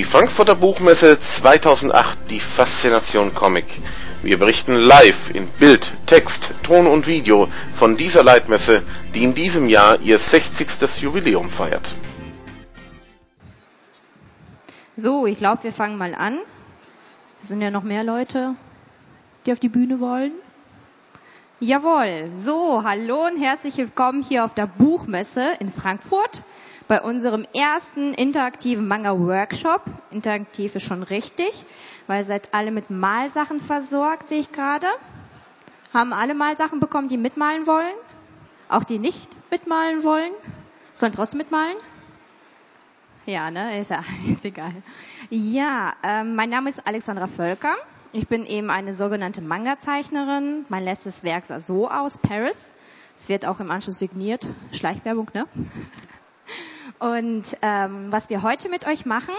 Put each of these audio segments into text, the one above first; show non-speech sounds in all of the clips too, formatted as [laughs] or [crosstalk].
Die Frankfurter Buchmesse 2008, die Faszination Comic. Wir berichten live in Bild, Text, Ton und Video von dieser Leitmesse, die in diesem Jahr ihr 60. Jubiläum feiert. So, ich glaube, wir fangen mal an. Es sind ja noch mehr Leute, die auf die Bühne wollen. Jawohl. So, hallo und herzlich willkommen hier auf der Buchmesse in Frankfurt bei unserem ersten interaktiven Manga-Workshop. Interaktiv ist schon richtig, weil ihr seid alle mit Malsachen versorgt, sehe ich gerade. Haben alle Malsachen bekommen, die mitmalen wollen? Auch die nicht mitmalen wollen? Sollen trotzdem mitmalen? Ja, ne? Ist ja [laughs] ist egal. Ja, ähm, mein Name ist Alexandra Völker. Ich bin eben eine sogenannte Manga-Zeichnerin. Mein letztes Werk sah so aus, Paris. Es wird auch im Anschluss signiert. Schleichwerbung, ne? Und ähm, was wir heute mit euch machen,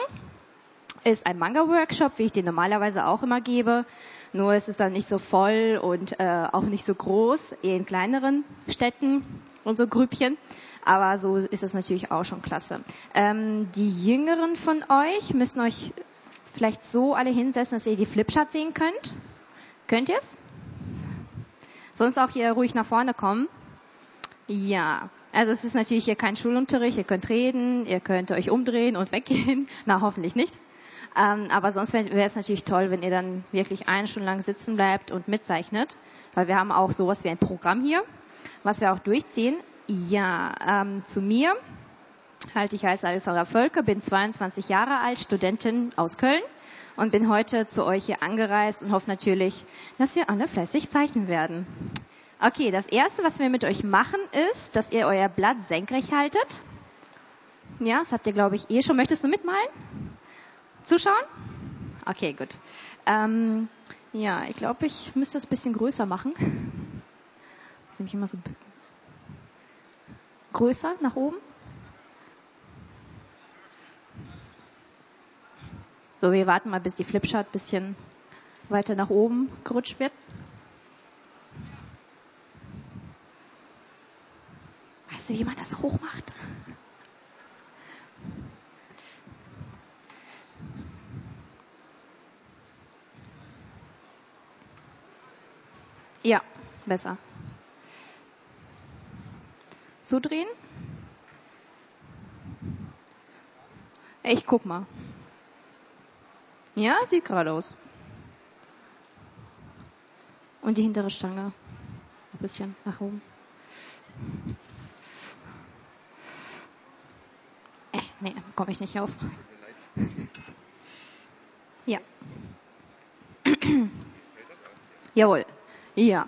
ist ein Manga-Workshop, wie ich den normalerweise auch immer gebe. Nur ist es dann nicht so voll und äh, auch nicht so groß, eher in kleineren Städten und so Grüppchen. Aber so ist es natürlich auch schon klasse. Ähm, die Jüngeren von euch müssen euch vielleicht so alle hinsetzen, dass ihr die Flipchart sehen könnt. Könnt ihr es? Sonst auch hier ruhig nach vorne kommen. Ja, also es ist natürlich hier kein Schulunterricht. Ihr könnt reden, ihr könnt euch umdrehen und weggehen. [laughs] Na, hoffentlich nicht. Ähm, aber sonst wäre es natürlich toll, wenn ihr dann wirklich eine Stunde lang sitzen bleibt und mitzeichnet. Weil wir haben auch sowas wie ein Programm hier, was wir auch durchziehen. Ja, ähm, zu mir. Halt, ich heiße Alexandra Völker, bin 22 Jahre alt, Studentin aus Köln und bin heute zu euch hier angereist und hoffe natürlich, dass wir alle fleißig zeichnen werden. Okay, das erste, was wir mit euch machen, ist, dass ihr euer Blatt senkrecht haltet. Ja, das habt ihr, glaube ich, eh schon. Möchtest du mitmalen? Zuschauen? Okay, gut. Ähm, ja, ich glaube, ich müsste es ein bisschen größer machen. Das ist nämlich immer so größer nach oben. So, wir warten mal, bis die Flipchart ein bisschen weiter nach oben gerutscht wird. Weißt du, wie man das hoch macht? Ja, besser. Zudrehen. Ich guck mal. Ja, sieht gerade aus. Und die hintere Stange. Ein bisschen nach oben. Nee, komme ich nicht auf. Ja. Jawohl. Ja.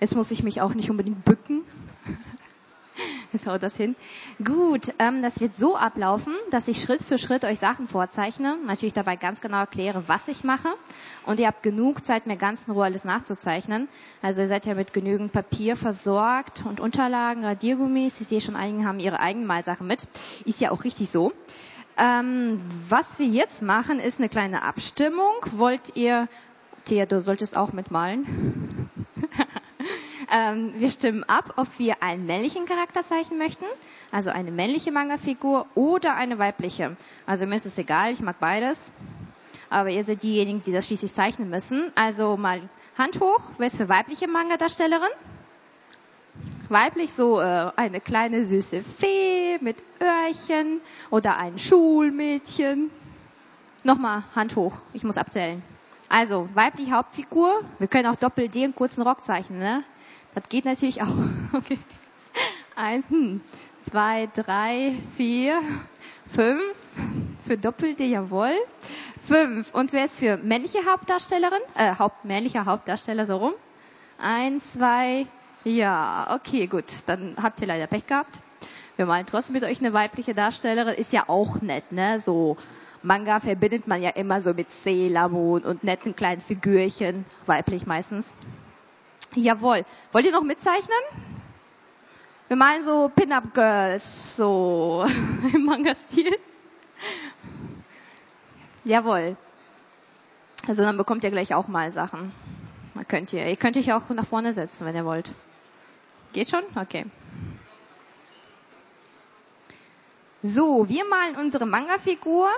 Jetzt muss ich mich auch nicht unbedingt bücken. Jetzt haut das hin. Gut, ähm, das wird so ablaufen, dass ich Schritt für Schritt euch Sachen vorzeichne, natürlich dabei ganz genau erkläre, was ich mache. Und ihr habt genug Zeit, mir ganz in Ruhe alles nachzuzeichnen. Also ihr seid ja mit genügend Papier versorgt und Unterlagen, Radiergummis. Ich sehe schon, einige haben ihre eigenen Malsachen mit. Ist ja auch richtig so. Ähm, was wir jetzt machen, ist eine kleine Abstimmung. Wollt ihr, Thea, du solltest auch mitmalen. [laughs] ähm, wir stimmen ab, ob wir einen männlichen Charakter zeichnen möchten, also eine männliche Manga-Figur oder eine weibliche. Also mir ist es egal, ich mag beides. Aber ihr seid diejenigen, die das schließlich zeichnen müssen. Also mal Hand hoch, wer ist für weibliche Manga-Darstellerin? Weiblich so äh, eine kleine süße Fee mit Öhrchen oder ein Schulmädchen. Nochmal Hand hoch, ich muss abzählen. Also, weibliche Hauptfigur. Wir können auch Doppel-D und kurzen Rock zeichnen, ne? Das geht natürlich auch. [laughs] Okay. Eins, hm, zwei, drei, vier, fünf. Für Doppel-D, jawohl. Fünf. Und wer ist für männliche Hauptdarstellerin? Äh, Haupt, männlicher Hauptdarsteller, so rum. Eins, zwei, ja, okay, gut. Dann habt ihr leider Pech gehabt. Wir malen trotzdem mit euch eine weibliche Darstellerin. Ist ja auch nett, ne? So, Manga verbindet man ja immer so mit Sailor Moon und netten kleinen Figürchen. Weiblich meistens. Jawohl. Wollt ihr noch mitzeichnen? Wir malen so Pin-Up Girls, so [laughs] im Manga-Stil. Jawohl. Also dann bekommt ihr gleich auch mal Sachen. Man könnt ihr. Ihr könnt euch auch nach vorne setzen, wenn ihr wollt. Geht schon? Okay. So, wir malen unsere Manga-Figur.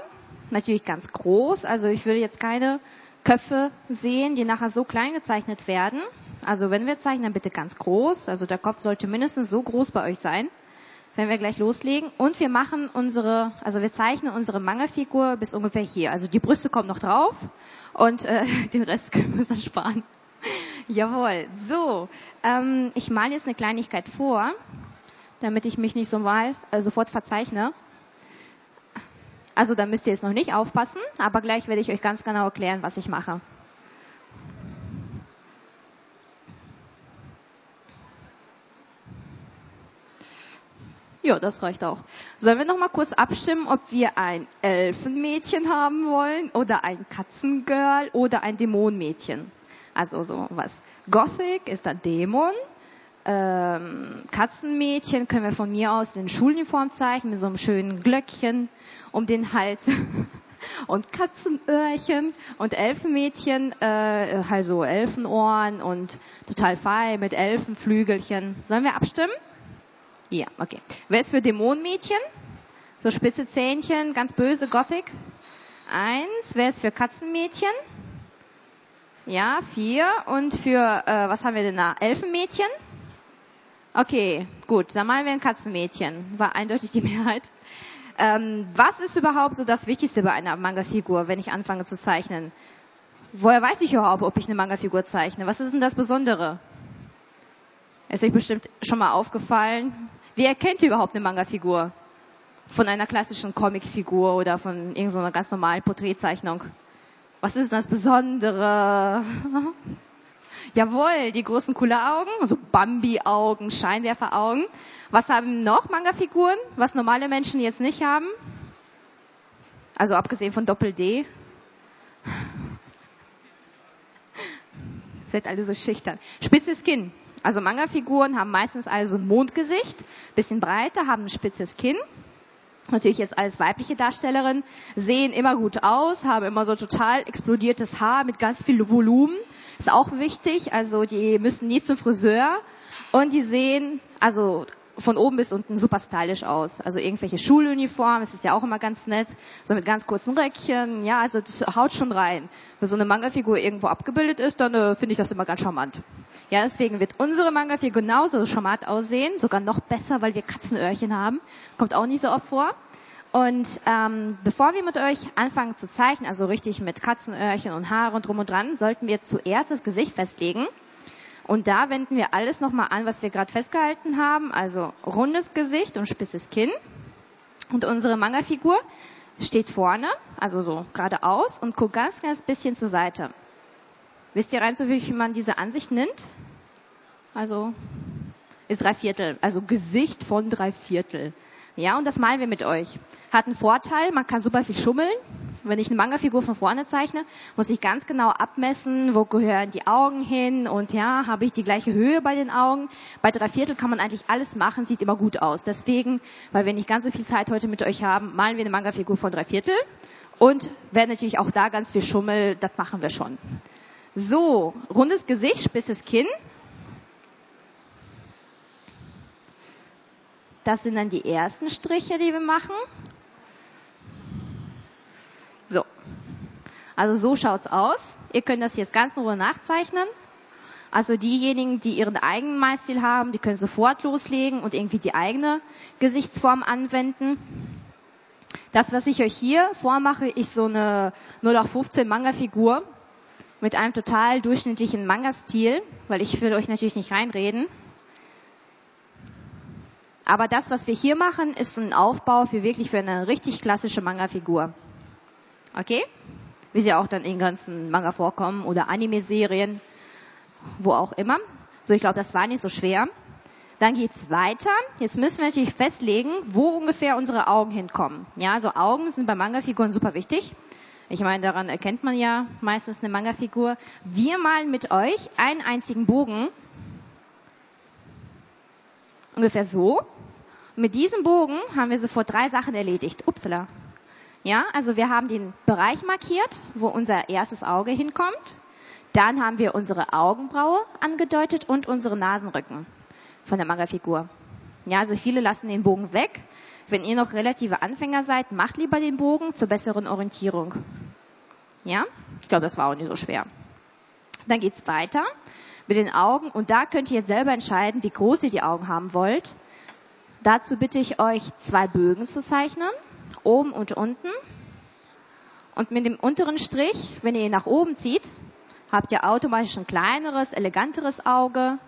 natürlich ganz groß. Also ich will jetzt keine Köpfe sehen, die nachher so klein gezeichnet werden. Also wenn wir zeichnen, dann bitte ganz groß. Also der Kopf sollte mindestens so groß bei euch sein, wenn wir gleich loslegen. Und wir machen unsere, also wir zeichnen unsere Manga-Figur bis ungefähr hier. Also die Brüste kommen noch drauf und äh, [laughs] den Rest können wir uns ersparen. [laughs] Jawohl. So, ähm, ich male jetzt eine Kleinigkeit vor, damit ich mich nicht so mal äh, sofort verzeichne. Also da müsst ihr jetzt noch nicht aufpassen, aber gleich werde ich euch ganz genau erklären, was ich mache. Ja, das reicht auch. Sollen wir noch mal kurz abstimmen, ob wir ein Elfenmädchen haben wollen oder ein Katzengirl oder ein Dämonenmädchen? Also so was. Gothic ist ein Dämon. Ähm, Katzenmädchen können wir von mir aus in Schuluniform zeichnen mit so einem schönen Glöckchen um den Hals [laughs] und Katzenöhrchen und Elfenmädchen, äh, also Elfenohren und total fein mit Elfenflügelchen. Sollen wir abstimmen? Ja, okay. Wer ist für Dämonenmädchen? So spitze Zähnchen, ganz böse Gothic. Eins. Wer ist für Katzenmädchen? Ja, vier. Und für, äh, was haben wir denn da? Elfenmädchen? Okay, gut. Dann malen wir ein Katzenmädchen. War eindeutig die [laughs] Mehrheit. Ähm, was ist überhaupt so das Wichtigste bei einer Manga-Figur, wenn ich anfange zu zeichnen? Woher weiß ich überhaupt, ob ich eine Manga-Figur zeichne? Was ist denn das Besondere? Ist euch bestimmt schon mal aufgefallen. Wie erkennt ihr überhaupt eine Manga-Figur? Von einer klassischen Comic-Figur oder von irgendeiner ganz normalen Porträtzeichnung? Was ist denn das Besondere? [laughs] Jawohl, die großen coole Augen, so Bambi-Augen, Scheinwerfer-Augen. Was haben noch Manga-Figuren, was normale Menschen jetzt nicht haben? Also abgesehen von Doppel-D. [laughs] Seid alle so schüchtern. Spitzes Kinn. Also Manga-Figuren haben meistens also ein Mondgesicht, bisschen breiter, haben ein spitzes Kinn. Natürlich jetzt als weibliche Darstellerin, sehen immer gut aus, haben immer so total explodiertes Haar mit ganz viel Volumen. Ist auch wichtig. Also die müssen nie zum Friseur. Und die sehen, also von oben bis unten super stylisch aus. Also irgendwelche Schuluniformen, das ist ja auch immer ganz nett, so mit ganz kurzen Röckchen, ja, also das haut schon rein. Wenn so eine Manga-Figur irgendwo abgebildet ist, dann äh, finde ich das immer ganz charmant. Ja, deswegen wird unsere Manga-Figur genauso charmant aussehen, sogar noch besser, weil wir Katzenöhrchen haben. Kommt auch nicht so oft vor. Und ähm, bevor wir mit euch anfangen zu zeichnen, also richtig mit Katzenöhrchen und Haare und drum und dran, sollten wir zuerst das Gesicht festlegen. Und da wenden wir alles nochmal an, was wir gerade festgehalten haben. Also rundes Gesicht und spitzes Kinn. Und unsere Manga-Figur steht vorne, also so geradeaus und guckt ganz, ganz bisschen zur Seite. Wisst ihr rein so, wie man diese Ansicht nennt? Also ist drei Viertel, also Gesicht von drei Viertel. Ja, und das malen wir mit euch. Hat einen Vorteil, man kann super viel schummeln. Wenn ich eine Manga-Figur von vorne zeichne, muss ich ganz genau abmessen, wo gehören die Augen hin und ja, habe ich die gleiche Höhe bei den Augen. Bei drei Viertel kann man eigentlich alles machen, sieht immer gut aus. Deswegen, weil wir nicht ganz so viel Zeit heute mit euch haben, malen wir eine Manga-Figur von drei Viertel und werden natürlich auch da ganz viel Schummel, das machen wir schon. So, rundes Gesicht, spitzes Kinn, Das sind dann die ersten Striche, die wir machen. So. Also so schaut's aus. Ihr könnt das jetzt ganz in Ruhe nachzeichnen. Also diejenigen, die ihren eigenen Malstil haben, die können sofort loslegen und irgendwie die eigene Gesichtsform anwenden. Das, was ich euch hier vormache, ist so eine 0815 Manga-Figur mit einem total durchschnittlichen Manga-Stil, weil ich will euch natürlich nicht reinreden. Aber das, was wir hier machen, ist ein Aufbau für wirklich für eine richtig klassische Manga-Figur. Okay? Wie sie auch dann in ganzen Manga vorkommen oder Anime-Serien, wo auch immer. So, ich glaube, das war nicht so schwer. Dann geht's weiter. Jetzt müssen wir natürlich festlegen, wo ungefähr unsere Augen hinkommen. Ja, also Augen sind bei Manga-Figuren super wichtig. Ich meine, daran erkennt man ja meistens eine Manga-Figur. Wir malen mit euch einen einzigen Bogen. Ungefähr so. Mit diesem Bogen haben wir sofort drei Sachen erledigt. Upsala. Ja, also wir haben den Bereich markiert, wo unser erstes Auge hinkommt. Dann haben wir unsere Augenbraue angedeutet und unsere Nasenrücken von der Manga-Figur. Ja, also viele lassen den Bogen weg. wenn ihr noch relative Anfänger seid, macht lieber den Bogen zur besseren Orientierung. Ja? Ich glaube, das war auch nicht so schwer. Dann geht's weiter mit den Augen und da könnt ihr jetzt selber entscheiden, wie groß ihr die Augen haben wollt. Dazu bitte ich euch, zwei Bögen zu zeichnen, oben und unten. Und mit dem unteren Strich, wenn ihr ihn nach oben zieht, habt ihr automatisch ein kleineres, eleganteres Auge.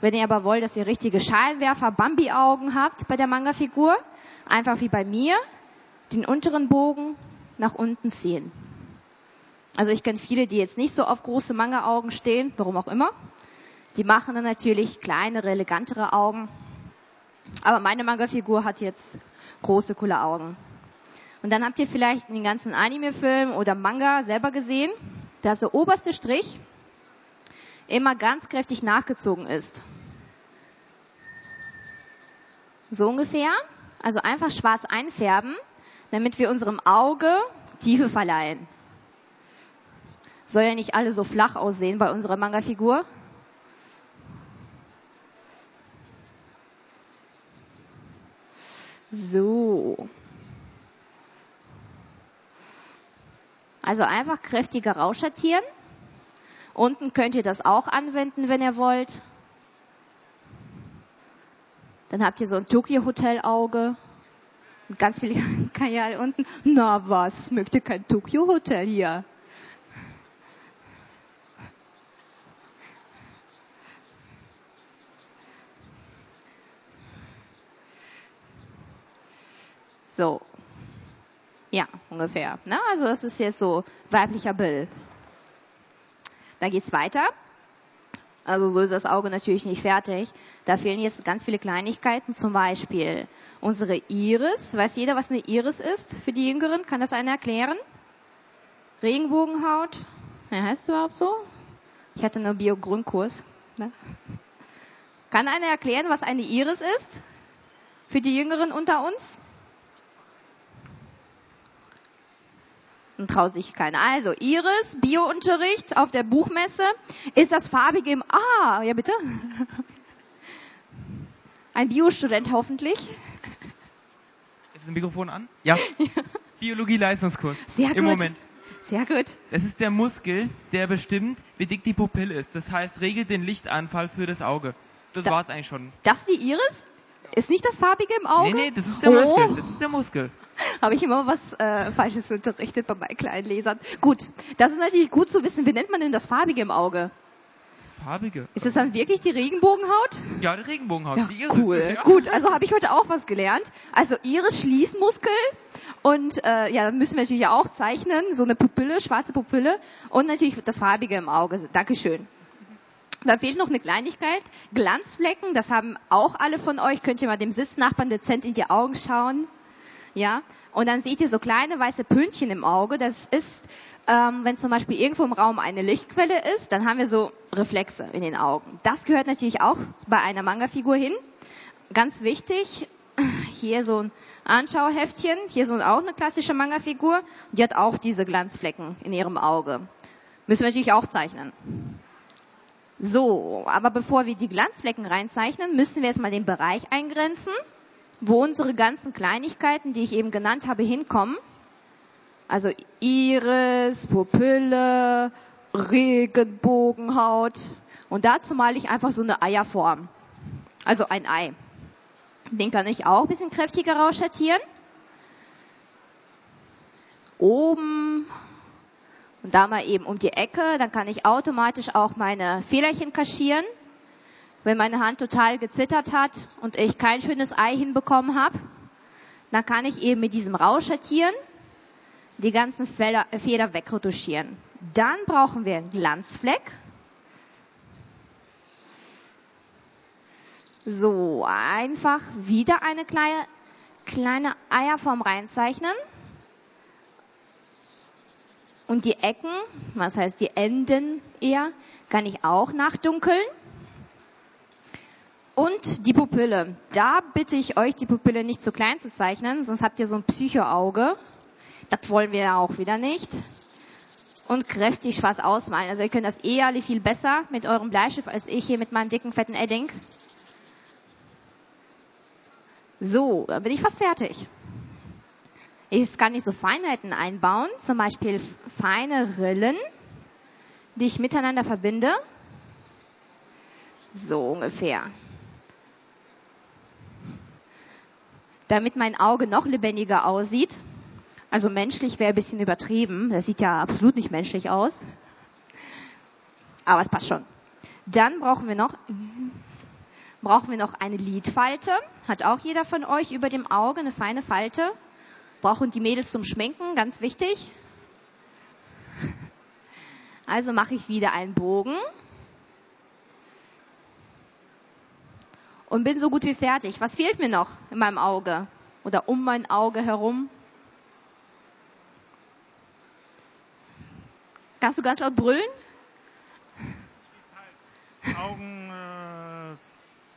Wenn ihr aber wollt, dass ihr richtige Scheinwerfer, Bambi-Augen habt bei der Manga-Figur, einfach wie bei mir, den unteren Bogen nach unten ziehen. Also ich kenne viele, die jetzt nicht so auf große Manga-Augen stehen, warum auch immer. Die machen dann natürlich kleinere, elegantere Augen. Aber meine Manga-Figur hat jetzt große, coole Augen. Und dann habt ihr vielleicht in den ganzen Anime-Filmen oder Manga selber gesehen, dass der oberste Strich immer ganz kräftig nachgezogen ist. So ungefähr. Also einfach schwarz einfärben, damit wir unserem Auge Tiefe verleihen. Soll ja nicht alle so flach aussehen bei unserer Manga-Figur. So. Also einfach kräftiger rausschattieren. Unten könnt ihr das auch anwenden, wenn ihr wollt. Dann habt ihr so ein Tokyo Hotel Auge. Und ganz viele [laughs] Kajal unten. Na was, möchte kein Tokyo Hotel hier? So. Ja, ungefähr. Ne? Also das ist jetzt so weiblicher Bill. Da geht's weiter. Also so ist das Auge natürlich nicht fertig. Da fehlen jetzt ganz viele Kleinigkeiten, zum Beispiel unsere Iris. Weiß jeder, was eine Iris ist für die Jüngeren? Kann das einer erklären? Regenbogenhaut. Ja, heißt du überhaupt so? Ich hatte nur Bio-Grundkurs. Ne? Kann einer erklären, was eine Iris ist? Für die Jüngeren unter uns? Dann traut sich keiner. Also, Iris, Biounterricht auf der Buchmesse. Ist das farbige im, ah, ja bitte. Ein Biostudent hoffentlich. Ist das Mikrofon an? Ja. ja. Biologie-Leistungskurs. Sehr gut. Im Moment. Sehr gut. Das ist der Muskel, der bestimmt, wie dick die Pupille ist. Das heißt, regelt den Lichtanfall für das Auge. Das da, war's eigentlich schon. Das ist die Iris? Ist nicht das farbige im Auge? Nee, nee, das ist der oh. Muskel. Das ist der Muskel. [laughs] Habe ich immer was äh, Falsches unterrichtet bei meinen kleinen Lesern. Gut, das ist natürlich gut zu wissen. Wie nennt man denn das farbige im Auge? Das farbige. Ist das dann wirklich die Regenbogenhaut? Ja, die Regenbogenhaut. Ja, die Iris, cool. Ja. Gut, also habe ich heute auch was gelernt. Also Iris Schließmuskel und äh, ja, müssen wir natürlich auch zeichnen. So eine Pupille, schwarze Pupille und natürlich das farbige im Auge. Dankeschön. Da fehlt noch eine Kleinigkeit. Glanzflecken, das haben auch alle von euch. Könnt ihr mal dem Sitznachbarn dezent in die Augen schauen. Ja, und dann seht ihr so kleine weiße Pünktchen im Auge. Das ist, ähm, wenn zum Beispiel irgendwo im Raum eine Lichtquelle ist, dann haben wir so Reflexe in den Augen. Das gehört natürlich auch bei einer Manga-Figur hin. Ganz wichtig, hier so ein Anschauheftchen, hier so auch eine klassische Manga-Figur. Die hat auch diese Glanzflecken in ihrem Auge. Müssen wir natürlich auch zeichnen. So, aber bevor wir die Glanzflecken reinzeichnen, müssen wir erstmal den Bereich eingrenzen, wo unsere ganzen Kleinigkeiten, die ich eben genannt habe, hinkommen. Also Iris, Pupille, Regenbogenhaut. Und dazu male ich einfach so eine Eierform. Also ein Ei. Den kann ich auch ein bisschen kräftiger rausschattieren. Oben und da mal eben um die Ecke, dann kann ich automatisch auch meine Fehlerchen kaschieren. Wenn meine Hand total gezittert hat und ich kein schönes Ei hinbekommen habe, dann kann ich eben mit diesem Rauschattieren die ganzen Fehler, Feder wegretuschieren. Dann brauchen wir einen Glanzfleck. So, einfach wieder eine kleine, kleine Eierform reinzeichnen. Und die Ecken, was heißt die Enden eher, kann ich auch nachdunkeln. Und die Pupille. Da bitte ich euch, die Pupille nicht zu klein zu zeichnen, sonst habt ihr so ein Psycho-Auge. Das wollen wir ja auch wieder nicht. Und kräftig schwarz ausmalen. Also ihr könnt das eh alle viel besser mit eurem Bleistift als ich hier mit meinem dicken, fetten Edding. So, dann bin ich fast fertig. Ich kann nicht so Feinheiten einbauen, zum Beispiel feine Rillen, die ich miteinander verbinde. So ungefähr. Damit mein Auge noch lebendiger aussieht. Also menschlich wäre ein bisschen übertrieben. Das sieht ja absolut nicht menschlich aus. Aber es passt schon. Dann brauchen wir noch, brauchen wir noch eine Lidfalte. Hat auch jeder von euch über dem Auge eine feine Falte brauchen die Mädels zum Schminken, ganz wichtig. Also mache ich wieder einen Bogen. Und bin so gut wie fertig. Was fehlt mir noch in meinem Auge? Oder um mein Auge herum? Kannst du ganz laut brüllen? Das heißt, Augen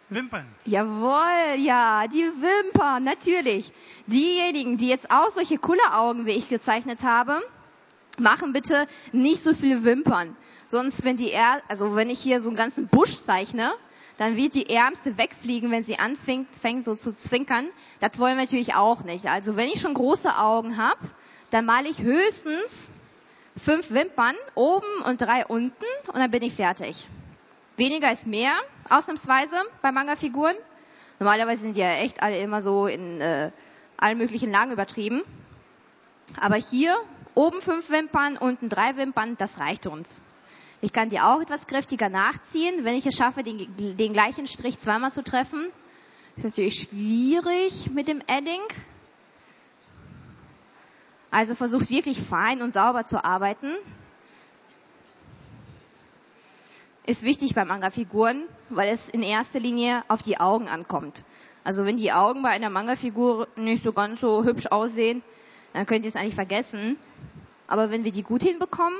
Wimpern. Jawohl, ja, die Wimpern, natürlich. Diejenigen, die jetzt auch solche Kulleraugen wie ich gezeichnet habe, machen bitte nicht so viele Wimpern. Sonst, wenn die er also wenn ich hier so einen ganzen Busch zeichne, dann wird die Ärmste wegfliegen, wenn sie anfängt fängt so zu zwinkern. Das wollen wir natürlich auch nicht. Also wenn ich schon große Augen habe, dann male ich höchstens fünf Wimpern oben und drei unten und dann bin ich fertig. Weniger ist mehr, ausnahmsweise bei Manga-Figuren. Normalerweise sind die ja echt alle immer so in äh, allen möglichen Lagen übertrieben. Aber hier oben fünf Wimpern, unten drei Wimpern, das reicht uns. Ich kann die auch etwas kräftiger nachziehen, wenn ich es schaffe, den, den gleichen Strich zweimal zu treffen. Das ist natürlich schwierig mit dem Edding. Also versucht wirklich fein und sauber zu arbeiten ist wichtig bei Manga-Figuren, weil es in erster Linie auf die Augen ankommt. Also wenn die Augen bei einer Manga-Figur nicht so ganz so hübsch aussehen, dann könnt ihr es eigentlich vergessen. Aber wenn wir die gut hinbekommen,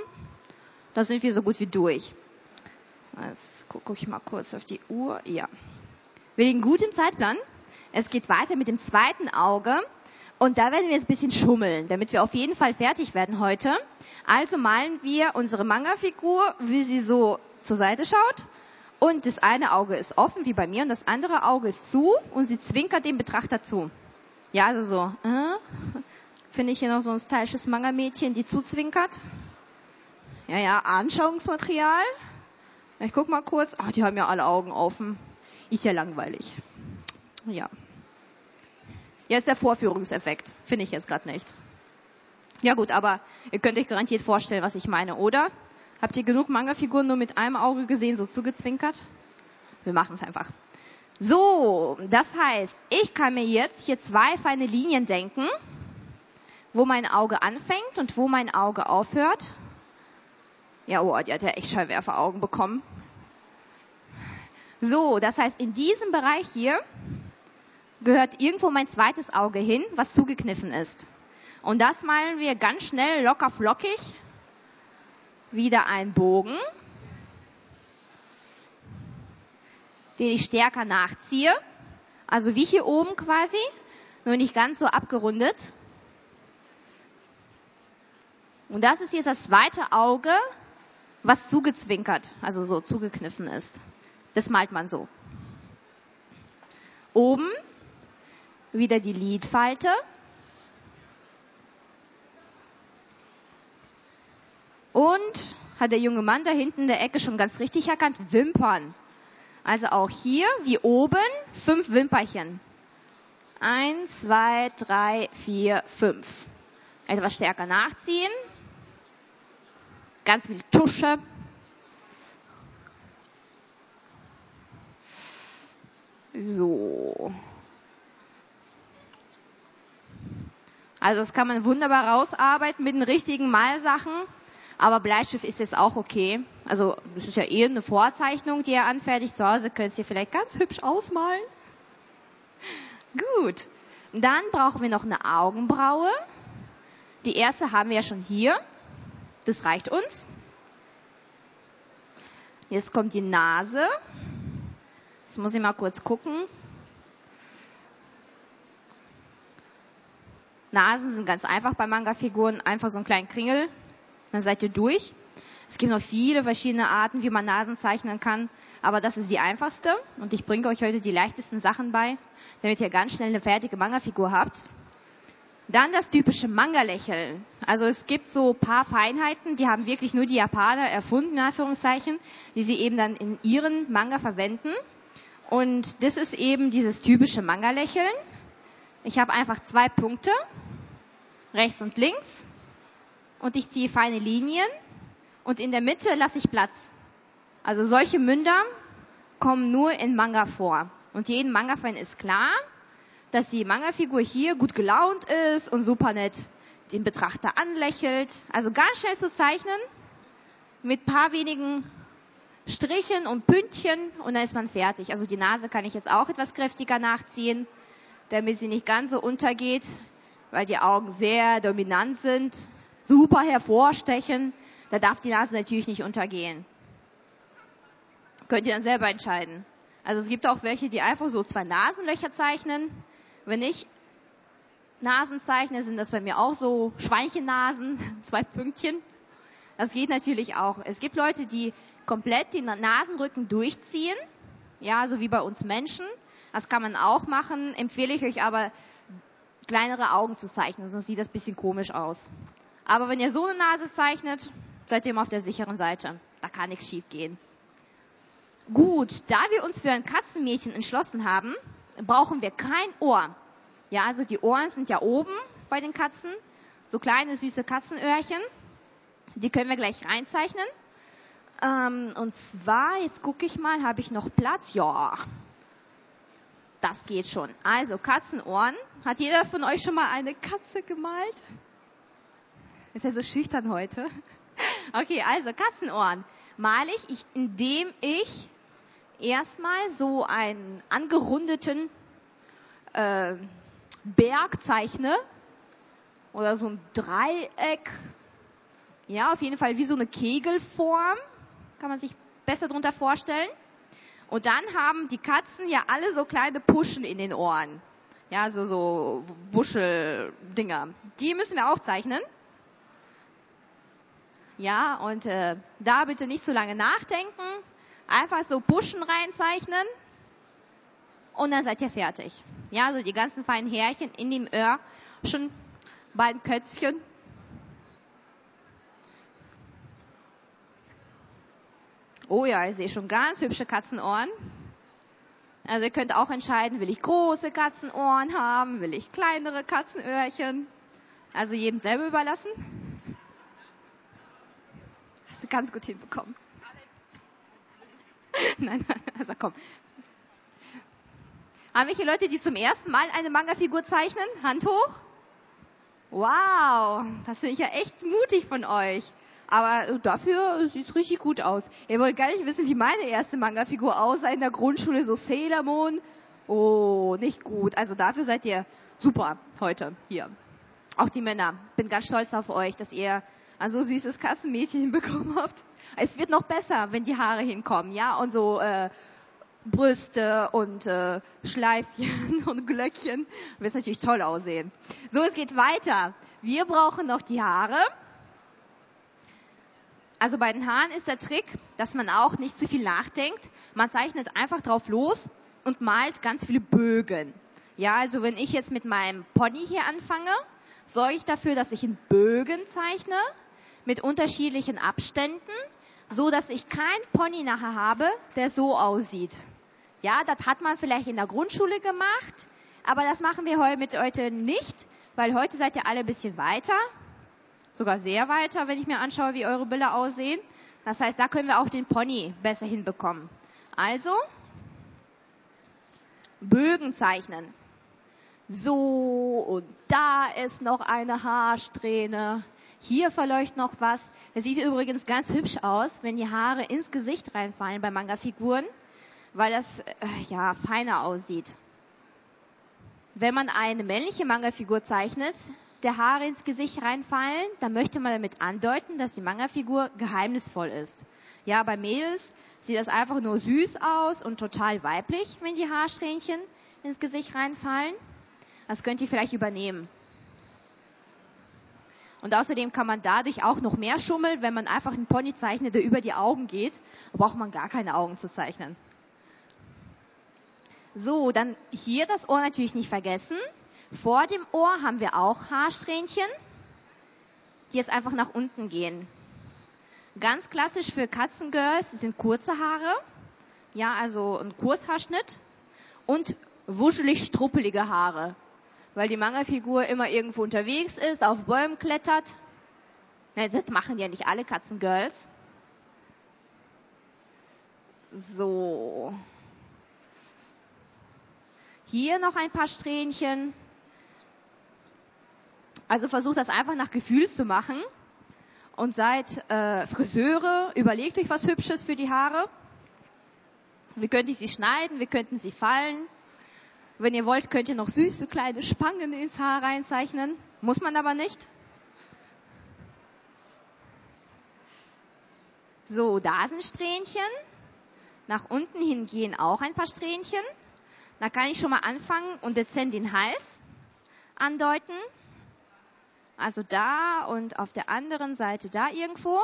dann sind wir so gut wie durch. Jetzt gucke ich mal kurz auf die Uhr. Ja. Wir liegen gut im Zeitplan. Es geht weiter mit dem zweiten Auge. Und da werden wir jetzt ein bisschen schummeln, damit wir auf jeden Fall fertig werden heute. Also malen wir unsere Manga-Figur, wie sie so zur Seite schaut und das eine Auge ist offen, wie bei mir, und das andere Auge ist zu und sie zwinkert dem Betrachter zu. Ja, also so, äh, finde ich hier noch so ein stylisches Manga-Mädchen, die zuzwinkert. Ja, ja, Anschauungsmaterial. Ich guck mal kurz. Ach, die haben ja alle Augen offen. Ist ja langweilig. Ja. Jetzt der Vorführungseffekt. Finde ich jetzt gerade nicht. Ja gut, aber ihr könnt euch garantiert vorstellen, was ich meine, oder? Habt ihr genug Manga-Figuren nur mit einem Auge gesehen, so zugezwinkert? Wir machen es einfach. So, das heißt, ich kann mir jetzt hier zwei feine Linien denken, wo mein Auge anfängt und wo mein Auge aufhört. Ja, oh, die hat ja echt Scheinwerferaugen bekommen. So, das heißt, in diesem Bereich hier gehört irgendwo mein zweites Auge hin, was zugekniffen ist. Und das malen wir ganz schnell, locker flockig wieder ein Bogen, den ich stärker nachziehe. Also wie hier oben quasi, nur nicht ganz so abgerundet. Und das ist jetzt das zweite Auge, was zugezwinkert, also so zugekniffen ist. Das malt man so. Oben wieder die Lidfalte. Und hat der junge Mann da hinten in der Ecke schon ganz richtig erkannt, Wimpern. Also auch hier, wie oben, fünf Wimperchen. Eins, zwei, drei, vier, fünf. Etwas stärker nachziehen. Ganz viel Tusche. So. Also das kann man wunderbar rausarbeiten mit den richtigen Malsachen. Aber Bleistift ist jetzt auch okay. Also es ist ja eher eine Vorzeichnung, die ihr anfertigt. Zu Hause könnt ihr vielleicht ganz hübsch ausmalen. [laughs] Gut. Dann brauchen wir noch eine Augenbraue. Die erste haben wir ja schon hier. Das reicht uns. Jetzt kommt die Nase. Jetzt muss ich mal kurz gucken. Nasen sind ganz einfach bei Manga-Figuren. Einfach so einen kleinen Kringel dann seid ihr durch. Es gibt noch viele verschiedene Arten, wie man Nasen zeichnen kann, aber das ist die einfachste und ich bringe euch heute die leichtesten Sachen bei, damit ihr ganz schnell eine fertige Manga-Figur habt. Dann das typische Manga-Lächeln. Also es gibt so paar Feinheiten, die haben wirklich nur die Japaner erfunden, in Anführungszeichen, die sie eben dann in ihren Manga verwenden. Und das ist eben dieses typische Manga-Lächeln. Ich habe einfach zwei Punkte, rechts und links, und ich ziehe feine Linien und in der Mitte lasse ich Platz. Also solche Münder kommen nur in Manga vor. Und jedem Manga-Fan ist klar, dass die Manga-Figur hier gut gelaunt ist und super nett den Betrachter anlächelt. Also ganz schnell zu zeichnen, mit paar wenigen Strichen und Pünktchen und dann ist man fertig. Also die Nase kann ich jetzt auch etwas kräftiger nachziehen, damit sie nicht ganz so untergeht, weil die Augen sehr dominant sind, super hervorstechen. Da darf die Nase natürlich nicht untergehen. Könnt ihr dann selber entscheiden. Also es gibt auch welche, die einfach so zwei Nasenlöcher zeichnen. Wenn ich Nasen zeichne, sind das bei mir auch so Schweinchennasen, [laughs] zwei Pünktchen. Das geht natürlich auch. Es gibt Leute, die komplett den Nasenrücken durchziehen. Ja, so wie bei uns Menschen. Das kann man auch machen. Empfehle ich euch aber, kleinere Augen zu zeichnen, sonst sieht das bisschen komisch aus. Aber wenn ihr so eine Nase zeichnet, seid ihr immer auf der sicheren Seite. Da kann nichts schief gehen. Gut, da wir uns für ein Katzenmädchen entschlossen haben, brauchen wir kein Ohr. Ja, also die Ohren sind ja oben bei den Katzen. So kleine süße Katzenöhrchen. Die können wir gleich reinzeichnen. Ähm, und zwar, jetzt gucke ich mal, habe ich noch Platz? Ja, das geht schon. Also Katzenohren. Hat jeder von euch schon mal eine Katze gemalt? Ist ja so schüchtern heute. [laughs] Okay, also Katzenohren male ich, indem ich erstmal so einen angerundeten äh, Berg zeichne oder so ein Dreieck. Ja, auf jeden Fall wie so eine Kegelform. Kann man sich besser darunter vorstellen. Und dann haben die Katzen ja alle so kleine Puschen in den Ohren. Ja, so, so Buscheldinger. Die müssen wir auch zeichnen. Ja, und äh, da bitte nicht so lange nachdenken. Einfach so Buschen reinzeichnen. Und dann seid ihr fertig. Ja, so die ganzen feinen Härchen in dem Öhr. Schon beiden Kötzchen. Oh ja, ich sehe schon ganz hübsche Katzenohren. Also ihr könnt auch entscheiden, will ich große Katzenohren haben, will ich kleinere Katzenöhrchen. Also jedem selber überlassen. Hast du ganz gut hinbekommen. [laughs] nein, [laughs] also komm. Haben hier Leute, die zum ersten Mal eine Manga-Figur zeichnen? Hand hoch. Wow, das finde ich ja echt mutig von euch. Aber dafür sieht es richtig gut aus. Ihr wollt gar nicht wissen, wie meine erste Manga-Figur aussah in der Grundschule, so Sailor Moon. Oh, nicht gut. Also dafür seid ihr super heute hier. Auch die Männer. Bin ganz stolz auf euch, dass ihr ein so süßes Katzenmädchen hinbekommen habt. Es wird noch besser, wenn die Haare hinkommen, ja, und so äh, Brüste und äh, Schleifchen [laughs] und Glöckchen. Wird natürlich toll aussehen. So, es geht weiter. Wir brauchen noch die Haare. Also bei den Haaren ist der Trick, dass man auch nicht zu viel nachdenkt. Man zeichnet einfach drauf los und malt ganz viele Bögen. Ja, also wenn ich jetzt mit meinem Pony hier anfange, sorge ich dafür, dass ich einen Bögen zeichne mit unterschiedlichen Abständen, so dass ich kein Pony nachher habe, der so aussieht. Ja, das hat man vielleicht in der Grundschule gemacht, aber das machen wir heute mit heute nicht, weil heute seid ihr alle ein bisschen weiter, sogar sehr weiter, wenn ich mir anschaue, wie eure Bilder aussehen. Das heißt, da können wir auch den Pony besser hinbekommen. Also, Bögen zeichnen. So, und da ist noch eine Haarsträhne. Hier verläuft noch was. Es sieht übrigens ganz hübsch aus, wenn die Haare ins Gesicht reinfallen bei Manga-Figuren, weil das äh, ja feiner aussieht. Wenn man eine männliche Manga-Figur zeichnet, der Haare ins Gesicht reinfallen, dann möchte man damit andeuten, dass die Manga-Figur geheimnisvoll ist. Ja, bei Mädels sieht das einfach nur süß aus und total weiblich, wenn die Haarsträhnchen ins Gesicht reinfallen. Das könnt ihr vielleicht übernehmen. Und außerdem kann man dadurch auch noch mehr schummeln, wenn man einfach einen Pony zeichnet, der über die Augen geht. Da braucht man gar keine Augen zu zeichnen. So, dann hier das Ohr natürlich nicht vergessen. Vor dem Ohr haben wir auch Haarsträhnchen, die jetzt einfach nach unten gehen. Ganz klassisch für Katzengirls sind kurze Haare. Ja, also ein Kurzhaarschnitt und wuschelig struppelige Haare weil die Manga-Figur immer irgendwo unterwegs ist, auf Bäumen klettert. Ja, das machen ja nicht alle Katzengirls. So. Hier noch ein paar Strähnchen. Also versucht das einfach nach Gefühl zu machen. Und seid äh, Friseure, überlegt euch was Hübsches für die Haare. Wir könnten sie schneiden, wir könnten sie fallen. Wenn ihr wollt, könnt ihr noch süße kleine Spangen ins Haar reinzeichnen. Muss man aber nicht. So, da sind Strähnchen. Nach unten hin gehen auch ein paar Strähnchen. Da kann ich schon mal anfangen und dezent den Hals andeuten. Also da und auf der anderen Seite da irgendwo.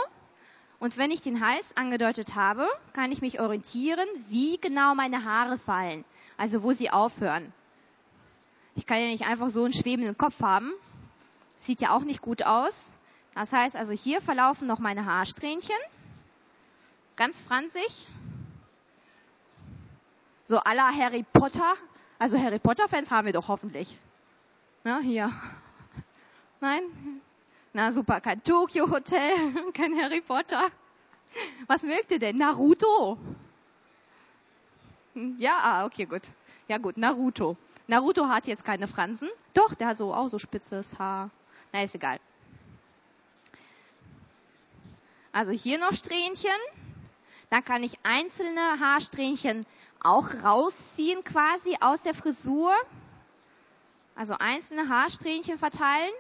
Und wenn ich den Hals angedeutet habe, kann ich mich orientieren, wie genau meine Haare fallen. Also wo sie aufhören. Ich kann ja nicht einfach so einen schwebenden Kopf haben. Sieht ja auch nicht gut aus. Das heißt also hier verlaufen noch meine Haarsträhnchen. Ganz franzig. So aller Harry Potter. Also Harry Potter Fans haben wir doch hoffentlich. Na, hier. [laughs] Nein? Na super, kein Tokyo Hotel, [laughs] kein Harry Potter. Was mögt ihr denn? Naruto? Ja, ah, okay, gut. Ja gut, Naruto. Naruto hat jetzt keine Fransen. Doch, der hat so auch so spitzes Haar. Na, ist egal. Also hier noch Strähnchen. Dann kann ich einzelne Haarsträhnchen auch rausziehen quasi aus der Frisur. Also einzelne Haarsträhnchen verteilen.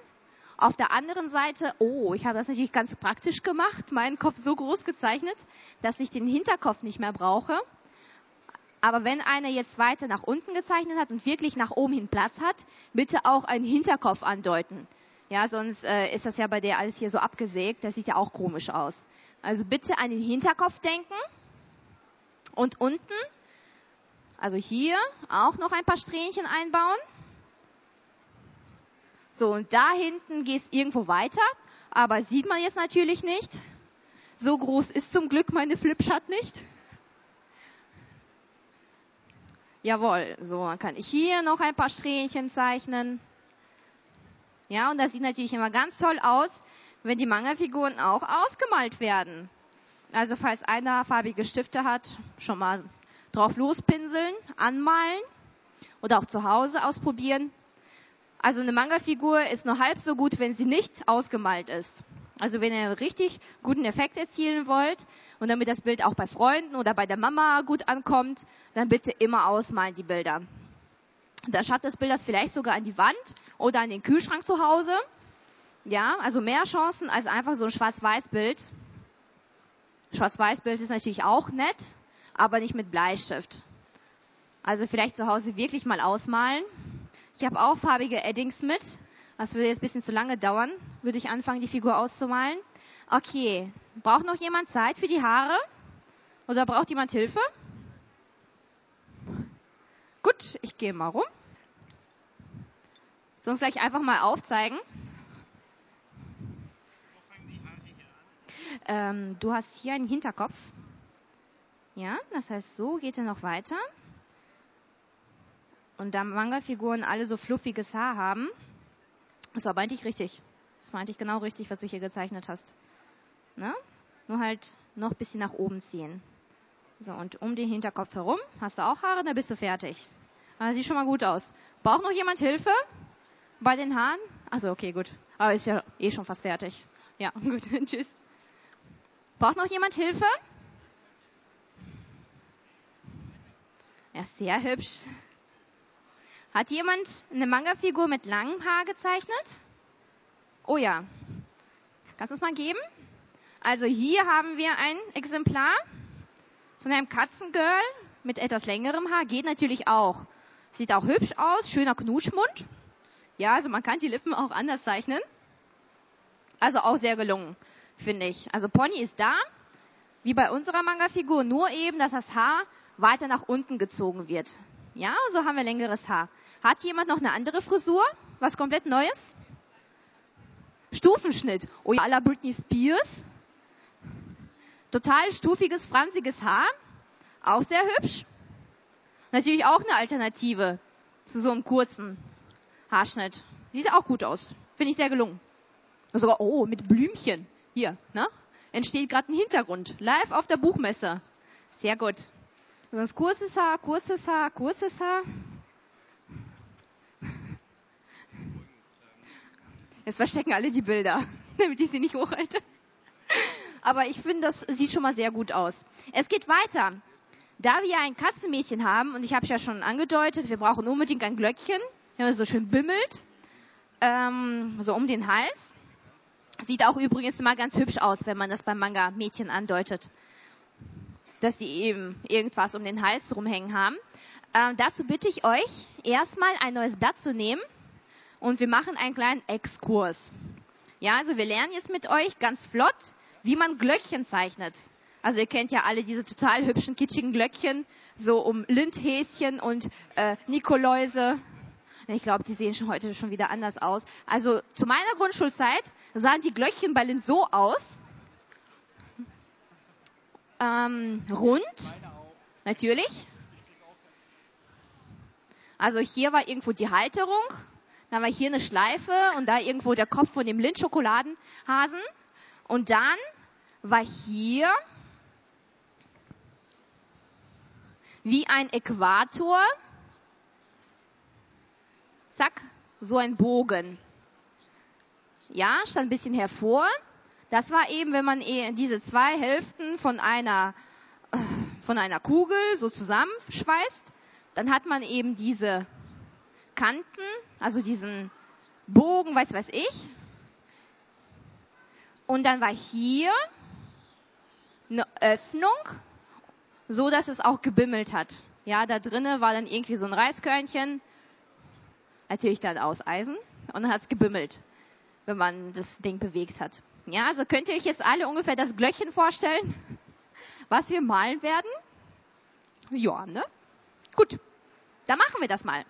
Auf der anderen Seite, oh, ich habe das natürlich ganz praktisch gemacht, meinen Kopf so groß gezeichnet, dass ich den Hinterkopf nicht mehr brauche. Aber wenn einer jetzt weiter nach unten gezeichnet hat und wirklich nach oben hin Platz hat, bitte auch einen Hinterkopf andeuten. Ja, sonst äh, ist das ja bei der alles hier so abgesägt. Das sieht ja auch komisch aus. Also bitte an den Hinterkopf denken. Und unten, also hier, auch noch ein paar Strähnchen einbauen. So, und da hinten geht es irgendwo weiter. Aber sieht man jetzt natürlich nicht. So groß ist zum Glück meine Flipchart nicht. Jawohl, so, dann kann ich hier noch ein paar Strähnchen zeichnen. Ja, und das sieht natürlich immer ganz toll aus, wenn die Manga-Figuren auch ausgemalt werden. Also falls einer farbige Stifte hat, schon mal drauf lospinseln, anmalen oder auch zu Hause ausprobieren. Also eine Manga-Figur ist nur halb so gut, wenn sie nicht ausgemalt ist. Also wenn ihr einen richtig guten Effekt erzielen wollt und damit das Bild auch bei Freunden oder bei der Mama gut ankommt, dann bitte immer ausmalen die Bilder. Dann schafft das Bild das vielleicht sogar an die Wand oder an den Kühlschrank zu Hause. Ja, also mehr Chancen als einfach so ein Schwarz-Weiß-Bild. Schwarz-Weiß-Bild ist natürlich auch nett, aber nicht mit Bleistift. Also vielleicht zu Hause wirklich mal ausmalen. Ich habe auch farbige Eddings mit. Das würde jetzt ein bisschen zu lange dauern. Würde ich anfangen, die Figur auszumalen. Okay. Braucht noch jemand Zeit für die Haare? Oder braucht jemand Hilfe? Gut, ich gehe mal rum. Sonst gleich einfach mal aufzeigen. Ähm, du hast hier einen Hinterkopf. Ja, das heißt, so geht er noch weiter. Und da Manga-Figuren alle so fluffiges Haar haben, das war aber eigentlich richtig. Das war eigentlich genau richtig, was du hier gezeichnet hast. Ne? Nur halt noch ein bisschen nach oben ziehen. So, und um den Hinterkopf herum hast du auch Haare, dann bist du fertig. Aber sieht schon mal gut aus. Braucht noch jemand Hilfe bei den Haaren? Also okay, gut. Aber ist ja eh schon fast fertig. Ja, [laughs] gut. Tschüss. Braucht noch jemand Hilfe? Ja, sehr hübsch. Hat jemand eine Manga-Figur mit langem Haar gezeichnet? Oh ja. Kannst du es mal geben? Also hier haben wir ein Exemplar von einem Katzengirl mit etwas längerem Haar. Geht natürlich auch. Sieht auch hübsch aus. Schöner Knuschmund. Ja, also man kann die Lippen auch anders zeichnen. Also auch sehr gelungen, finde ich. Also Pony ist da, wie bei unserer Manga-Figur, nur eben, dass das Haar weiter nach unten gezogen wird. Ja, so haben wir längeres Haar. Hat jemand noch eine andere Frisur? Was komplett Neues? Stufenschnitt. Oh ja, à la Britney Spears. Total stufiges, franziges Haar. Auch sehr hübsch. Natürlich auch eine Alternative zu so einem kurzen Haarschnitt. Sieht auch gut aus. Finde ich sehr gelungen. Sogar, oh, mit Blümchen. Hier, ne? Entsteht gerade ein Hintergrund. Live auf der Buchmesse. Sehr gut. Sonst kurzes Haar, kurzes Haar, kurzes Haar. Jetzt verstecken alle die Bilder, [laughs] damit ich sie nicht hochhalte. Aber ich finde, das sieht schon mal sehr gut aus. Es geht weiter. Da wir ein Katzenmädchen haben, und ich habe es ja schon angedeutet, wir brauchen unbedingt ein Glöckchen, wenn so schön bimmelt, ähm, so um den Hals. Sieht auch übrigens immer ganz hübsch aus, wenn man das beim Manga-Mädchen andeutet, dass sie eben irgendwas um den Hals rumhängen haben. Ähm, dazu bitte ich euch, erstmal ein neues Blatt zu nehmen und wir machen einen kleinen Exkurs. Ja, also wir lernen jetzt mit euch ganz flott, wie man Glöckchen zeichnet. Also ihr kennt ja alle diese total hübschen, kitschigen Glöckchen, so um Lindhäschen und äh, Nikoläuse. Ich glaube, die sehen schon heute schon wieder anders aus. Also zu meiner Grundschulzeit sahen die Glöckchen bei Lind so aus. Ähm, rund, natürlich. Also hier war irgendwo die Halterung dann war hier eine Schleife und da irgendwo der Kopf von dem Lindschokoladenhasen. Und dann war hier wie ein Äquator, zack, so ein Bogen. Ja, stand ein bisschen hervor. Das war eben, wenn man eh diese zwei Hälften von einer, von einer Kugel so zusammenschweißt, dann hat man eben diese Kanten, also diesen Bogen, weiß was ich. Und dann war hier eine Öffnung, so dass es auch gebimmelt hat. Ja, da drinnen war dann irgendwie so ein Reiskörnchen, natürlich dann aus Eisen, und dann hat es gebimmelt, wenn man das Ding bewegt hat. Ja, also könnt ihr euch jetzt alle ungefähr das Glöckchen vorstellen, was wir malen werden? Ja, ne? Gut, dann machen wir das mal.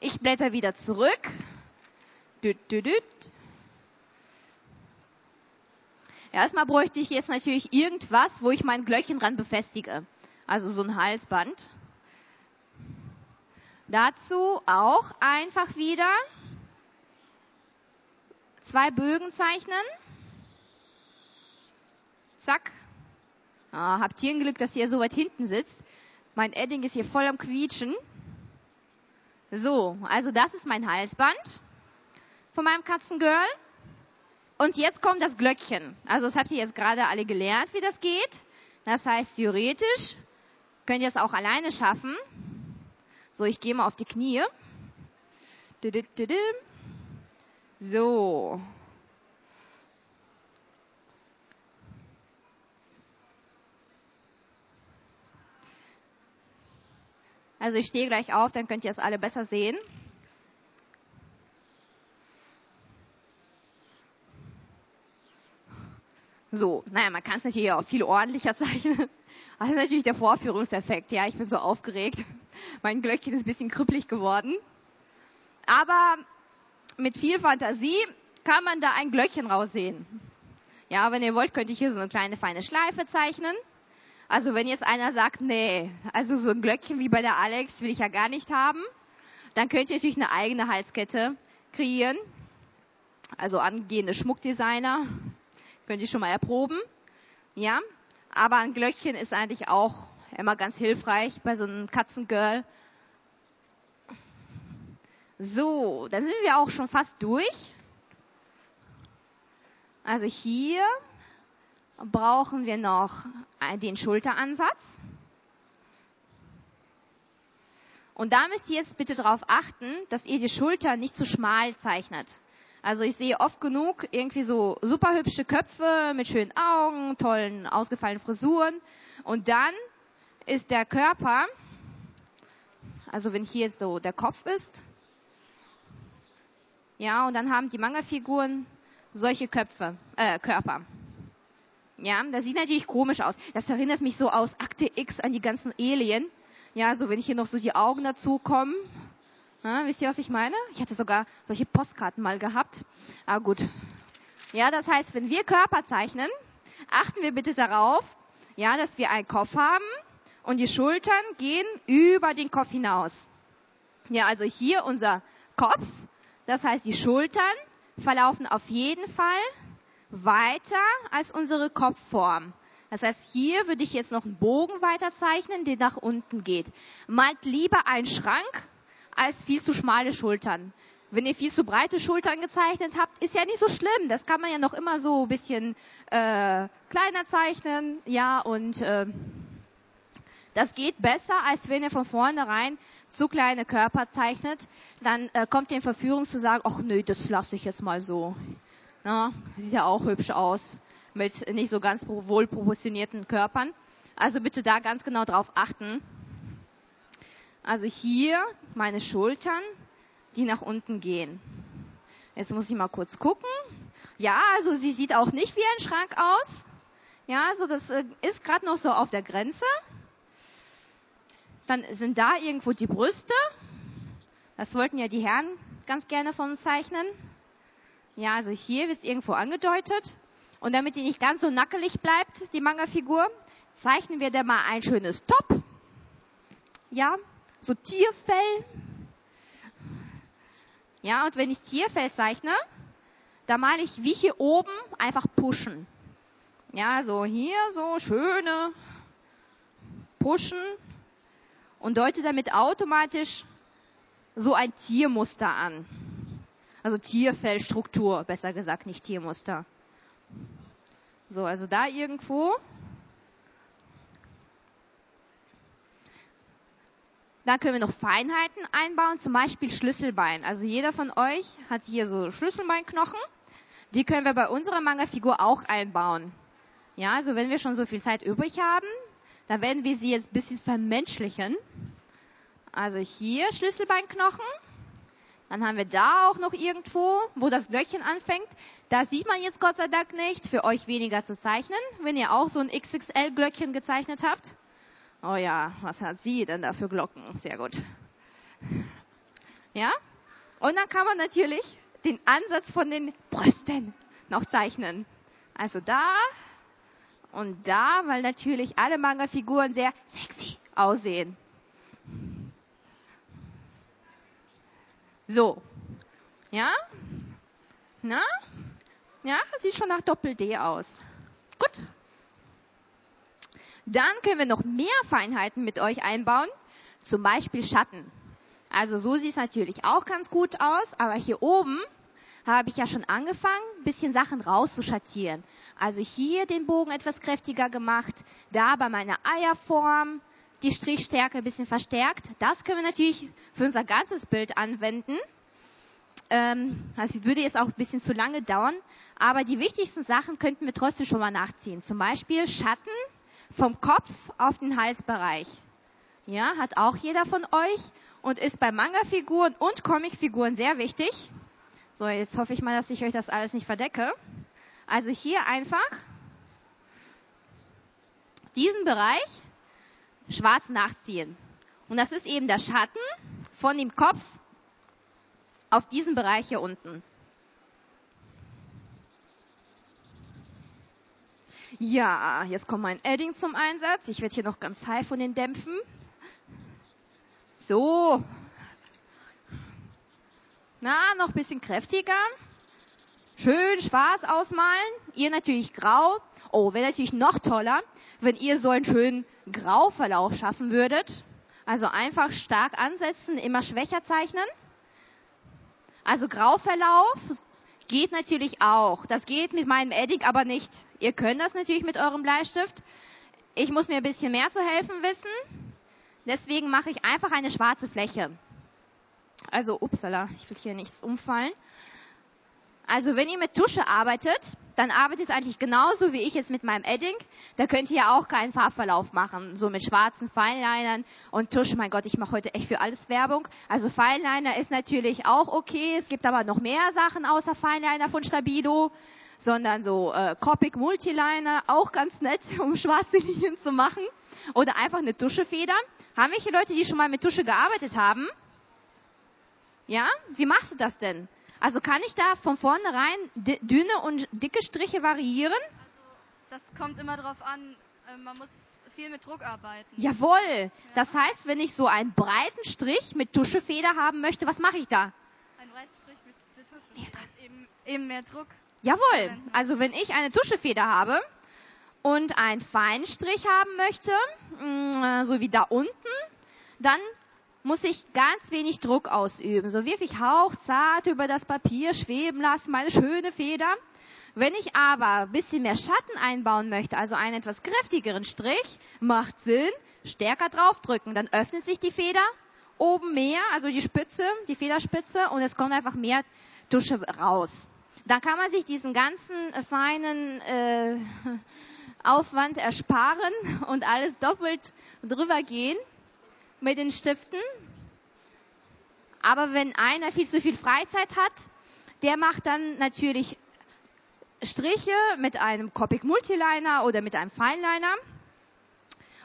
Ich blätter wieder zurück. Düt, düt, düt. Erstmal bräuchte ich jetzt natürlich irgendwas, wo ich mein Glöckchen ran befestige. Also so ein Halsband. Dazu auch einfach wieder zwei Bögen zeichnen. Zack. Ah, habt ihr ein Glück, dass ihr so weit hinten sitzt. Mein Edding ist hier voll am Quietschen. So, also das ist mein Halsband von meinem Katzengirl. Und jetzt kommt das Glöckchen. Also das habt ihr jetzt gerade alle gelernt, wie das geht. Das heißt, theoretisch könnt ihr es auch alleine schaffen. So, ich gehe mal auf die Knie. So. Also ich stehe gleich auf, dann könnt ihr es alle besser sehen. So, naja, man kann es natürlich auch viel ordentlicher [laughs] zeichnen. Das ist natürlich der Vorführungseffekt. Ja, ich bin so aufgeregt. Mein Glöckchen ist ein bisschen krüppelig geworden. Aber mit viel Fantasie kann man da ein Glöckchen raussehen. Ja, wenn ihr wollt, könnt ihr hier so eine kleine feine Schleife zeichnen. Also wenn jetzt einer sagt, nee, also so ein Glöckchen wie bei der Alex will ich ja gar nicht haben, dann könnt ihr natürlich eine eigene Halskette kreieren. Also angehende Schmuckdesigner könnt ihr schon mal erproben. Ja, aber ein Glöckchen ist eigentlich auch immer ganz hilfreich bei so einem Katzengirl. So, dann sind wir auch schon fast durch. Also hier brauchen wir noch den Schulteransatz. Und da müsst ihr jetzt bitte darauf achten, dass ihr die Schulter nicht zu schmal zeichnet. Also ich sehe oft genug irgendwie so super hübsche Köpfe mit schönen Augen, tollen ausgefallenen Frisuren. Und dann ist der Körper, also wenn hier jetzt so der Kopf ist, ja, und dann haben die Manga-Figuren solche Köpfe, äh, Körper. Ja, das sieht natürlich komisch aus. Das erinnert mich so aus Akte X an die ganzen Alien. Ja, so wenn hier noch so die Augen dazu kommen. Ja, wisst ihr, was ich meine? Ich hatte sogar solche Postkarten mal gehabt. Ah, gut. Ja, das heißt, wenn wir Körper zeichnen, achten wir bitte darauf, ja, dass wir einen Kopf haben und die Schultern gehen über den Kopf hinaus. Ja, also hier unser Kopf, das heißt die Schultern verlaufen auf jeden Fall weiter als unsere Kopfform. Das heißt, hier würde ich jetzt noch einen Bogen weiter zeichnen, der nach unten geht. Malt lieber einen Schrank als viel zu schmale Schultern. Wenn ihr viel zu breite Schultern gezeichnet habt, ist ja nicht so schlimm. Das kann man ja noch immer so ein bisschen äh, kleiner zeichnen. Ja, und äh, das geht besser, als wenn ihr von vornherein zu kleine Körper zeichnet. Dann äh, kommt ihr in Verführung zu sagen, ach nö, das lasse ich jetzt mal so. Na, sieht ja auch hübsch aus mit nicht so ganz wohl proportionierten Körpern. Also bitte da ganz genau drauf achten. Also hier meine Schultern, die nach unten gehen. Jetzt muss ich mal kurz gucken. Ja, also sie sieht auch nicht wie ein Schrank aus. Ja, also das äh, ist gerade noch so auf der Grenze. Dann sind da irgendwo die Brüste. Das wollten ja die Herren ganz gerne von uns zeichnen. Ja, also hier wird es irgendwo angedeutet. Und damit die nicht ganz so nackelig bleibt, die Manga-Figur, zeichnen wir da mal ein schönes Top. Ja, so Tierfell. Ja, und wenn ich Tierfell zeichne, da male ich wie hier oben einfach pushen. Ja, so hier so schöne pushen und deute damit automatisch so ein Tiermuster an. Also Tierfellstruktur, besser gesagt, nicht Tiermuster. So, also da irgendwo. Dann können wir noch Feinheiten einbauen, zum Beispiel Schlüsselbein. Also jeder von euch hat hier so Schlüsselbeinknochen. Die können wir bei unserer Manga-Figur auch einbauen. Ja, also wenn wir schon so viel Zeit übrig haben, dann werden wir sie jetzt ein bisschen vermenschlichen. Also hier Schlüsselbeinknochen. Dann haben wir da auch noch irgendwo, wo das Löckchen anfängt. Da sieht man jetzt Gott sei Dank nicht, für euch weniger zu zeichnen, wenn ihr auch so ein XXL-Glöckchen gezeichnet habt. Oh ja, was hat sie denn da für Glocken? Sehr gut. Ja? Und dann kann man natürlich den Ansatz von den Brüsten noch zeichnen. Also da und da, weil natürlich alle Manga-Figuren sehr sexy aussehen. So. Ja? Na? Ja, sieht schon nach Doppel-D aus. Gut. Dann können wir noch mehr Feinheiten mit euch einbauen. Zum Beispiel Schatten. Also so sieht es natürlich auch ganz gut aus, aber hier oben habe ich ja schon angefangen, ein bisschen Sachen rauszuschattieren. Also hier den Bogen etwas kräftiger gemacht, da bei meiner Eierform die Strichstärke ein bisschen verstärkt. Das können wir natürlich für unser ganzes Bild anwenden. Ähm, also würde jetzt auch ein bisschen zu lange dauern, aber die wichtigsten Sachen könnten wir trotzdem schon mal nachziehen. Zum Beispiel Schatten vom Kopf auf den Halsbereich. Ja, hat auch jeder von euch und ist bei Manga-Figuren und Comic-Figuren sehr wichtig. So, jetzt hoffe ich mal, dass ich euch das alles nicht verdecke. Also hier einfach diesen Bereich schwarz nachziehen. Und das ist eben der Schatten von dem Kopf auf diesen Bereich hier unten. Ja, jetzt kommt mein Edding zum Einsatz. Ich werde hier noch ganz high von den Dämpfen. So. Na, noch ein bisschen kräftiger. Schön schwarz ausmalen. Ihr natürlich grau. Oh, wäre natürlich noch toller, wenn ihr so einen schönen Grauverlauf schaffen würdet. Also einfach stark ansetzen, immer schwächer zeichnen. Also Grauverlauf geht natürlich auch. Das geht mit meinem Edding aber nicht. Ihr könnt das natürlich mit eurem Bleistift. Ich muss mir ein bisschen mehr zu helfen wissen. Deswegen mache ich einfach eine schwarze Fläche. Also, upsala, ich will hier nichts umfallen. Also, wenn ihr mit Tusche arbeitet, dann arbeitet eigentlich genauso wie ich jetzt mit meinem Edding. Da könnt ihr ja auch keinen Farbverlauf machen, so mit schwarzen Feinlinern und Tusch. Mein Gott, ich mache heute echt für alles Werbung. Also Feinliner ist natürlich auch okay. Es gibt aber noch mehr Sachen außer Feinliner von Stabilo, sondern so äh, Copic Multiliner, auch ganz nett, [laughs] um schwarze Linien zu machen. Oder einfach eine Tuschefeder. Haben wir hier Leute, die schon mal mit Tusche gearbeitet haben? Ja? Wie machst du das denn? Also kann ich da von vornherein dünne und dicke Striche variieren? Also das kommt immer darauf an. Äh, man muss viel mit Druck arbeiten. Jawohl. Ja. Das heißt, wenn ich so einen breiten Strich mit Tuschefeder haben möchte, was mache ich da? Einen breiten Strich mit Tuschefeder. Eben, eben mehr Druck. Jawohl. Also wenn ich eine Tuschefeder habe und einen feinen Strich haben möchte, mm, so wie da unten, dann muss ich ganz wenig Druck ausüben. So wirklich hauchzart über das Papier schweben lassen, meine schöne Feder. Wenn ich aber ein bisschen mehr Schatten einbauen möchte, also einen etwas kräftigeren Strich, macht Sinn, stärker draufdrücken. Dann öffnet sich die Feder oben mehr, also die Spitze, die Federspitze und es kommt einfach mehr Dusche raus. Dann kann man sich diesen ganzen feinen äh, [laughs] Aufwand ersparen und alles doppelt drüber gehen mit den Stiften. Aber wenn einer viel zu viel Freizeit hat, der macht dann natürlich Striche mit einem Copic Multiliner oder mit einem Feinliner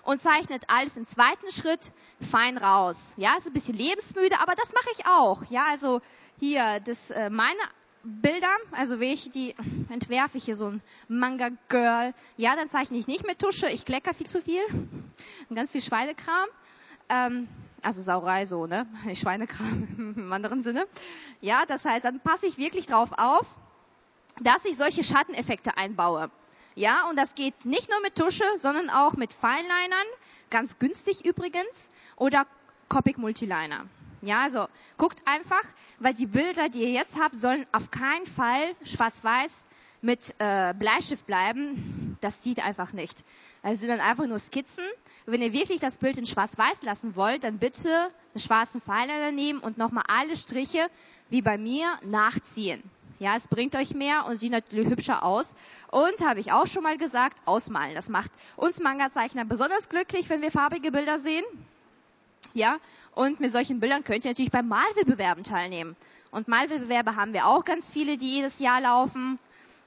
und zeichnet alles im zweiten Schritt fein raus. Ja, ist ein bisschen lebensmüde, aber das mache ich auch. Ja, also hier, das, äh, meine Bilder, also welche die entwerfe ich hier so ein Manga Girl. Ja, dann zeichne ich nicht mit Tusche, ich klecker viel zu viel. [laughs] Ganz viel Schweinekram. Ähm, also Sauerei so, ne? [laughs] Schweinekram [laughs] im anderen Sinne. Ja, das heißt, dann passe ich wirklich drauf auf, dass ich solche Schatteneffekte einbaue. Ja, und das geht nicht nur mit Tusche, sondern auch mit Feinlinern, ganz günstig übrigens, oder Copic Multiliner. Ja, also guckt einfach, weil die Bilder, die ihr jetzt habt, sollen auf keinen Fall schwarz-weiß mit äh, Bleistift bleiben. Das sieht einfach nicht. Es sind dann einfach nur Skizzen. Wenn ihr wirklich das Bild in schwarz-weiß lassen wollt, dann bitte einen schwarzen Pfeiler nehmen und nochmal alle Striche, wie bei mir, nachziehen. Ja, es bringt euch mehr und sieht natürlich hübscher aus. Und habe ich auch schon mal gesagt, ausmalen. Das macht uns Manga-Zeichner besonders glücklich, wenn wir farbige Bilder sehen. Ja, und mit solchen Bildern könnt ihr natürlich beim Malwettbewerben teilnehmen. Und Malwettbewerbe haben wir auch ganz viele, die jedes Jahr laufen.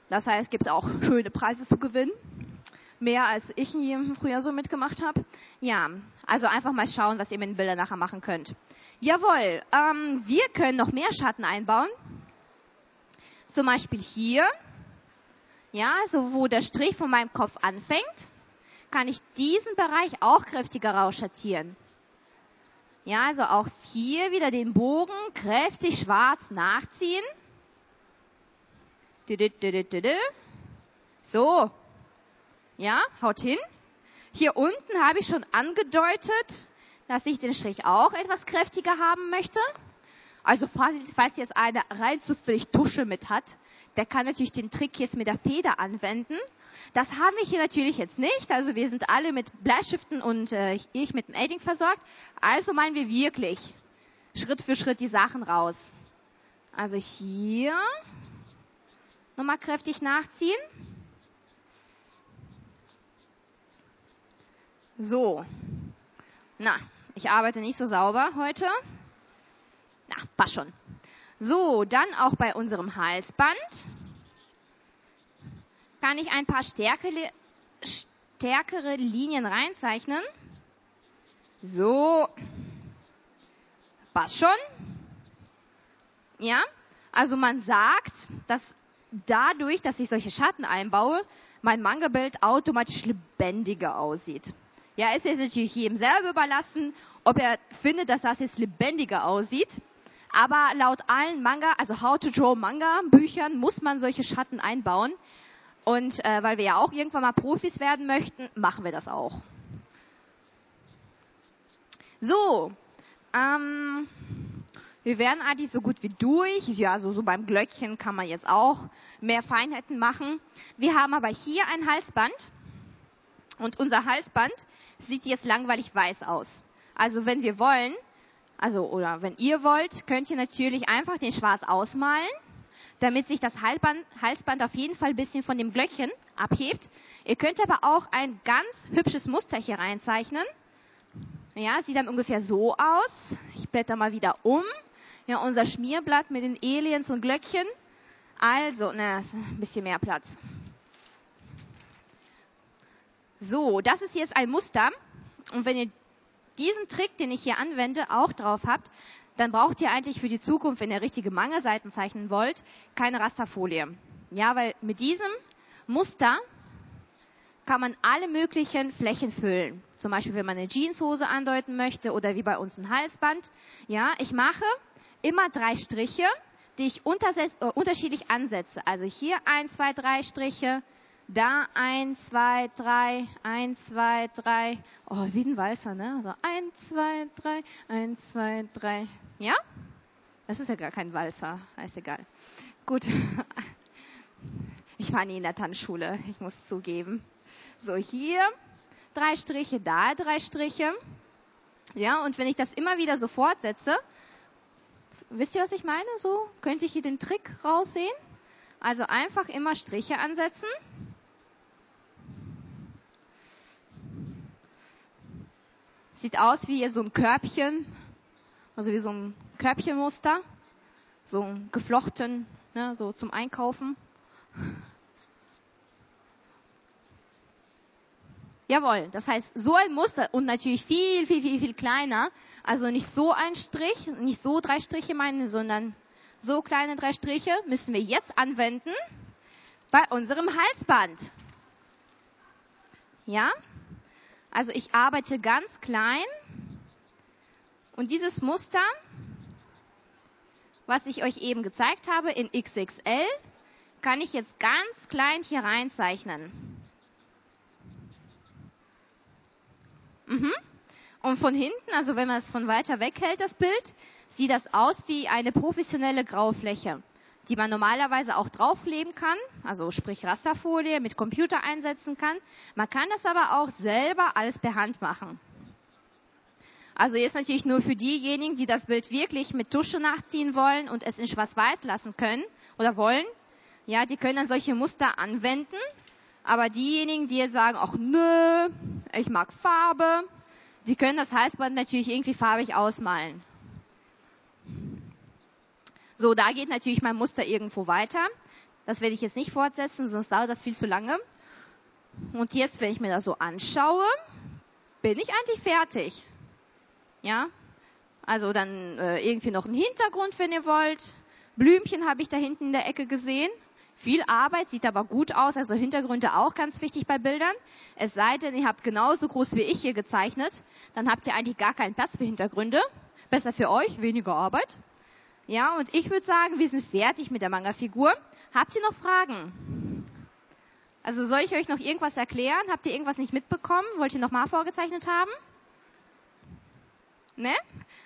Das heißt, es gibt auch schöne Preise zu gewinnen. Mehr als ich früher so mitgemacht habe. Ja, also einfach mal schauen, was ihr mit den Bildern nachher machen könnt. Jawohl, ähm, wir können noch mehr Schatten einbauen. Zum Beispiel hier, ja, so wo der Strich von meinem Kopf anfängt, kann ich diesen Bereich auch kräftiger rausschattieren. Ja, also auch hier wieder den Bogen kräftig schwarz nachziehen. So. Ja, haut hin. Hier unten habe ich schon angedeutet, dass ich den Strich auch etwas kräftiger haben möchte. Also falls, jetzt einer rein zufällig Tusche mit hat, der kann natürlich den Trick jetzt mit der Feder anwenden das haben wir hier natürlich jetzt nicht. Also wir sind alle mit Bleistiften und äh, ich mit dem Aiding versorgt. Also meinen wir wirklich Schritt für Schritt die Sachen raus. Also hier nochmal kräftig nachziehen. So. Na, ich arbeite nicht so sauber heute. Na, passt schon. So, dann auch bei unserem Halsband kann ich ein paar stärkere, stärkere Linien reinzeichnen. So. Passt schon. Ja. Also man sagt, dass dadurch, dass ich solche Schatten einbaue, mein Manga-Bild automatisch lebendiger aussieht. Ja, ist jetzt natürlich jedem selber überlassen, ob er findet, dass das jetzt lebendiger aussieht. Aber laut allen Manga, also How to Draw Manga Büchern, muss man solche Schatten einbauen, und äh, weil wir ja auch irgendwann mal Profis werden möchten, machen wir das auch. So, ähm, wir werden eigentlich so gut wie durch. Ja, so, so beim Glöckchen kann man jetzt auch mehr Feinheiten machen. Wir haben aber hier ein Halsband. Und unser Halsband sieht jetzt langweilig weiß aus. Also wenn wir wollen, also oder wenn ihr wollt, könnt ihr natürlich einfach den Schwarz ausmalen damit sich das Halsband, Halsband auf jeden Fall ein bisschen von dem Glöckchen abhebt. Ihr könnt aber auch ein ganz hübsches Muster hier reinzeichnen. Ja, sieht dann ungefähr so aus. Ich blätter mal wieder um. Ja, unser Schmierblatt mit den Aliens und Glöckchen. Also, na, ist ein bisschen mehr Platz. So, das ist jetzt ein Muster. Und wenn ihr diesen Trick, den ich hier anwende, auch drauf habt, dann braucht ihr eigentlich für die Zukunft, wenn ihr richtige Mangelseiten zeichnen wollt, keine Rasterfolie. Ja, weil mit diesem Muster kann man alle möglichen Flächen füllen. Zum Beispiel, wenn man eine Jeanshose andeuten möchte oder wie bei uns ein Halsband. Ja, ich mache immer drei Striche, die ich äh, unterschiedlich ansetze. Also hier ein, zwei, drei Striche, da ein, zwei, drei, ein, zwei, drei. Oh, wie ein Walzer, ne? Also ein, zwei, drei, ein, zwei, drei. Ja? Das ist ja gar kein Walzer. Ist egal. Gut. Ich war nie in der Tanzschule, ich muss zugeben. So, hier drei Striche, da drei Striche. Ja, und wenn ich das immer wieder so fortsetze, wisst ihr, was ich meine? So, könnte ich hier den Trick raussehen? Also einfach immer Striche ansetzen. Sieht aus wie so ein Körbchen, also wie so ein Körbchenmuster, so geflochten, ne, so zum Einkaufen. Jawohl, das heißt so ein Muster und natürlich viel, viel, viel, viel kleiner. Also nicht so ein Strich, nicht so drei Striche meine, sondern so kleine drei Striche müssen wir jetzt anwenden bei unserem Halsband. Ja? Also ich arbeite ganz klein und dieses Muster, was ich euch eben gezeigt habe in XXL, kann ich jetzt ganz klein hier reinzeichnen. Mhm. Und von hinten, also wenn man es von weiter weg hält, das Bild, sieht das aus wie eine professionelle Graufläche die man normalerweise auch draufkleben kann, also sprich Rasterfolie mit Computer einsetzen kann. Man kann das aber auch selber alles per Hand machen. Also jetzt natürlich nur für diejenigen, die das Bild wirklich mit Tusche nachziehen wollen und es in Schwarz-Weiß lassen können oder wollen. Ja, die können dann solche Muster anwenden. Aber diejenigen, die jetzt sagen, ach nö, ich mag Farbe, die können das Halsband natürlich irgendwie farbig ausmalen. So, da geht natürlich mein Muster irgendwo weiter. Das werde ich jetzt nicht fortsetzen, sonst dauert das viel zu lange. Und jetzt, wenn ich mir das so anschaue, bin ich eigentlich fertig. Ja? Also dann äh, irgendwie noch ein Hintergrund, wenn ihr wollt. Blümchen habe ich da hinten in der Ecke gesehen. Viel Arbeit, sieht aber gut aus. Also Hintergründe auch ganz wichtig bei Bildern. Es sei denn, ihr habt genauso groß wie ich hier gezeichnet. Dann habt ihr eigentlich gar keinen Platz für Hintergründe. Besser für euch, weniger Arbeit. Ja, und ich würde sagen, wir sind fertig mit der Manga-Figur. Habt ihr noch Fragen? Also soll ich euch noch irgendwas erklären? Habt ihr irgendwas nicht mitbekommen? Wollt ihr nochmal vorgezeichnet haben? Ne?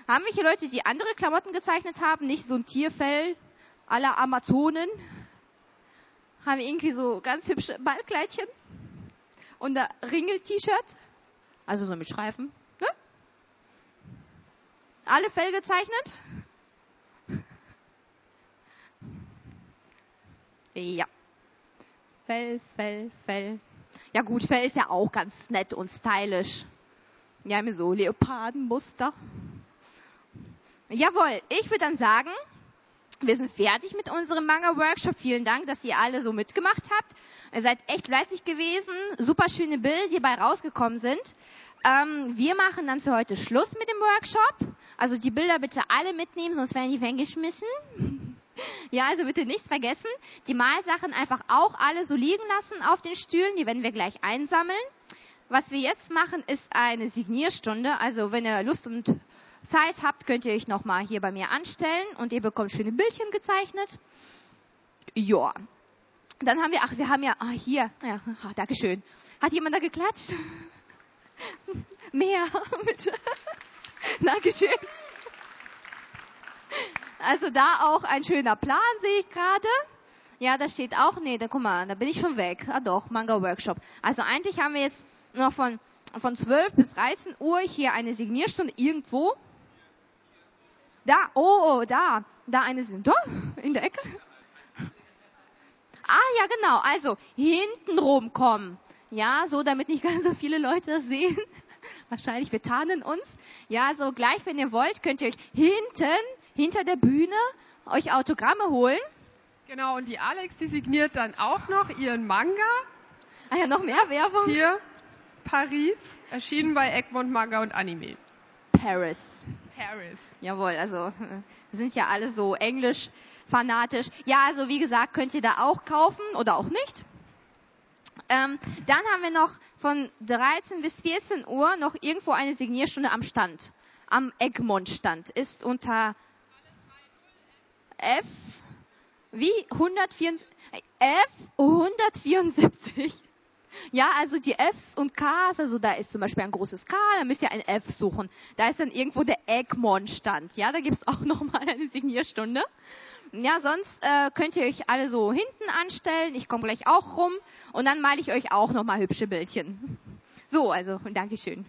Haben wir hier Leute, die andere Klamotten gezeichnet haben? Nicht so ein Tierfell aller Amazonen? Haben irgendwie so ganz hübsche Ballkleidchen? Und da Ringel-T-Shirts? Also so mit Streifen. Ne? Alle Fell gezeichnet? Ja. Fell, Fell, Fell. Ja gut, Fell ist ja auch ganz nett und stylisch. Ja, mir so Leopardenmuster. Jawohl, ich würde dann sagen, wir sind fertig mit unserem Manga-Workshop. Vielen Dank, dass ihr alle so mitgemacht habt. Ihr seid echt fleißig gewesen. Super schöne Bilder, die dabei rausgekommen sind. Ähm, wir machen dann für heute Schluss mit dem Workshop. Also die Bilder bitte alle mitnehmen, sonst werden die weggeschmissen. Ja, also bitte nichts vergessen. Die Malsachen einfach auch alle so liegen lassen auf den Stühlen. Die werden wir gleich einsammeln. Was wir jetzt machen, ist eine Signierstunde. Also wenn ihr Lust und Zeit habt, könnt ihr euch nochmal hier bei mir anstellen und ihr bekommt schöne Bildchen gezeichnet. Ja. Dann haben wir, ach, wir haben ja, ah, hier, ja, ach, Dankeschön. Hat jemand da geklatscht? [laughs] Mehr, [laughs] bitte. Dankeschön. Also da auch ein schöner Plan, sehe ich gerade. Ja, da steht auch, nee, da guck mal, da bin ich schon weg. Ah doch, Manga Workshop. Also eigentlich haben wir jetzt noch von, von 12 bis 13 Uhr hier eine Signierstunde irgendwo. Da, oh, oh, da, da eine sind, da, in der Ecke. Ah, ja, genau. Also, hinten rumkommen. Ja, so, damit nicht [laughs] ganz so viele Leute das sehen. Wahrscheinlich, wir tarnen uns. Ja, so gleich, wenn ihr wollt, könnt ihr euch hinten, hinter der Bühne, euch Autogramme holen. Genau, und die Alex, die signiert dann auch noch ihren Manga. Ah ja, noch mehr Werbung. Hier, Paris, erschienen bei Egmont Manga und Anime. Paris. Paris. Jawohl, also wir sind ja alle so englisch fanatisch. Ja, also wie gesagt, könnt ihr da auch kaufen oder auch nicht. Ähm, dann haben wir noch von 13 bis 14 Uhr noch irgendwo eine Signierstunde am Stand. Am Egmont-Stand ist unter F wie 174 F 174. Ja, also die Fs und Ks, also da ist zum Beispiel ein großes K, da müsst ihr ein F suchen. Da ist dann irgendwo der Egmont-Stand. Ja, da gibt's auch [laughs] nochmal eine Signierstunde. Ja, sonst äh, könnt ihr euch alle so hinten anstellen. Ich komme gleich auch rum und dann male ich euch auch nochmal hübsche Bildchen. So, also Dankeschön.